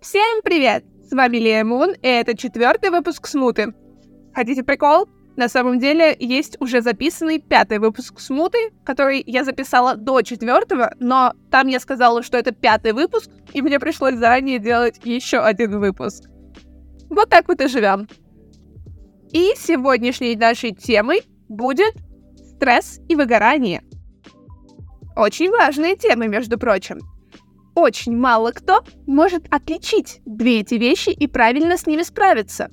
Всем привет! С вами Лия Мун, и это четвертый выпуск Смуты. Хотите прикол? На самом деле есть уже записанный пятый выпуск Смуты, который я записала до четвертого, но там я сказала, что это пятый выпуск, и мне пришлось заранее делать еще один выпуск. Вот так вот и живем. И сегодняшней нашей темой будет стресс и выгорание. Очень важные темы, между прочим. Очень мало кто может отличить две эти вещи и правильно с ними справиться.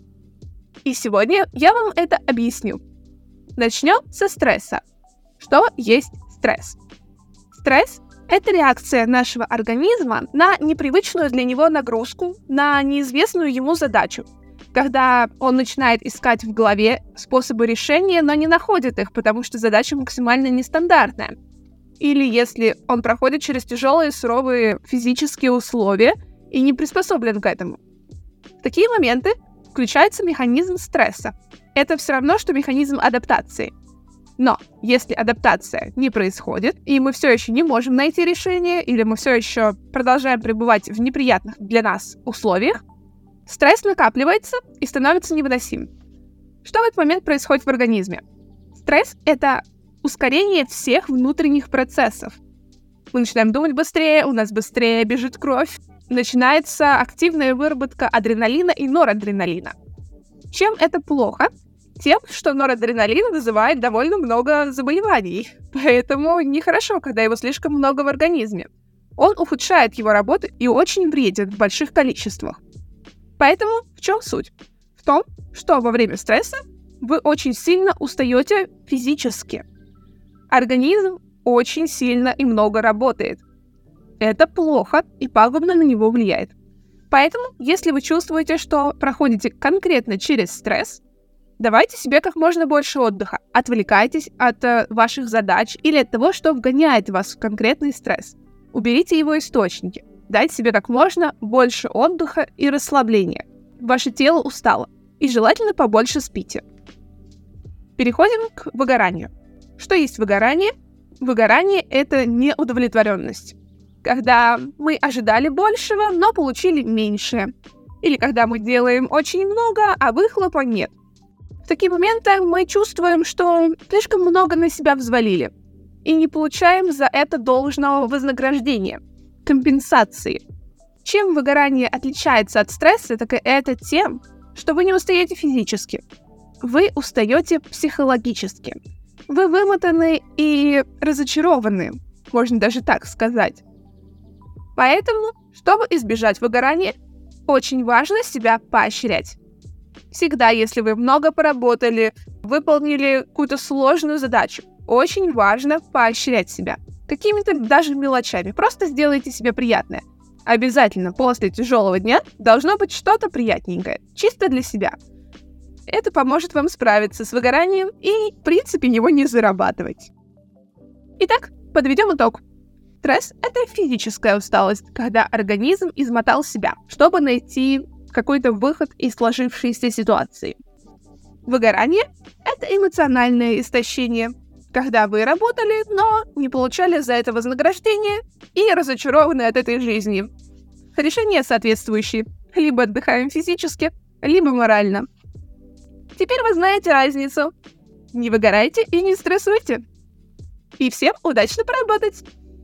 И сегодня я вам это объясню. Начнем со стресса. Что есть стресс? Стресс – это реакция нашего организма на непривычную для него нагрузку, на неизвестную ему задачу. Когда он начинает искать в голове способы решения, но не находит их, потому что задача максимально нестандартная – или если он проходит через тяжелые суровые физические условия и не приспособлен к этому. В такие моменты включается механизм стресса. Это все равно, что механизм адаптации. Но если адаптация не происходит, и мы все еще не можем найти решение, или мы все еще продолжаем пребывать в неприятных для нас условиях, стресс накапливается и становится невыносим. Что в этот момент происходит в организме? Стресс — это ускорение всех внутренних процессов. Мы начинаем думать быстрее, у нас быстрее бежит кровь, начинается активная выработка адреналина и норадреналина. Чем это плохо? Тем, что норадреналин вызывает довольно много заболеваний, поэтому нехорошо, когда его слишком много в организме. Он ухудшает его работу и очень вреден в больших количествах. Поэтому в чем суть? В том, что во время стресса вы очень сильно устаете физически – Организм очень сильно и много работает. Это плохо и пагубно на него влияет. Поэтому, если вы чувствуете, что проходите конкретно через стресс, давайте себе как можно больше отдыха. Отвлекайтесь от э, ваших задач или от того, что вгоняет вас в конкретный стресс. Уберите его источники. Дайте себе как можно больше отдыха и расслабления. Ваше тело устало. И желательно побольше спите. Переходим к выгоранию. Что есть выгорание? Выгорание — это неудовлетворенность. Когда мы ожидали большего, но получили меньшее. Или когда мы делаем очень много, а выхлопа нет. В такие моменты мы чувствуем, что слишком много на себя взвалили и не получаем за это должного вознаграждения, компенсации. Чем выгорание отличается от стресса, так это тем, что вы не устаете физически. Вы устаете психологически. Вы вымотаны и разочарованы, можно даже так сказать. Поэтому, чтобы избежать выгорания, очень важно себя поощрять. Всегда, если вы много поработали, выполнили какую-то сложную задачу, очень важно поощрять себя. Какими-то даже мелочами. Просто сделайте себе приятное. Обязательно после тяжелого дня должно быть что-то приятненькое, чисто для себя – это поможет вам справиться с выгоранием и, в принципе, его не зарабатывать. Итак, подведем итог. Стресс — это физическая усталость, когда организм измотал себя, чтобы найти какой-то выход из сложившейся ситуации. Выгорание — это эмоциональное истощение, когда вы работали, но не получали за это вознаграждение и разочарованы от этой жизни. Решение соответствующее. Либо отдыхаем физически, либо морально. Теперь вы знаете разницу. Не выгорайте и не стрессуйте. И всем удачно поработать!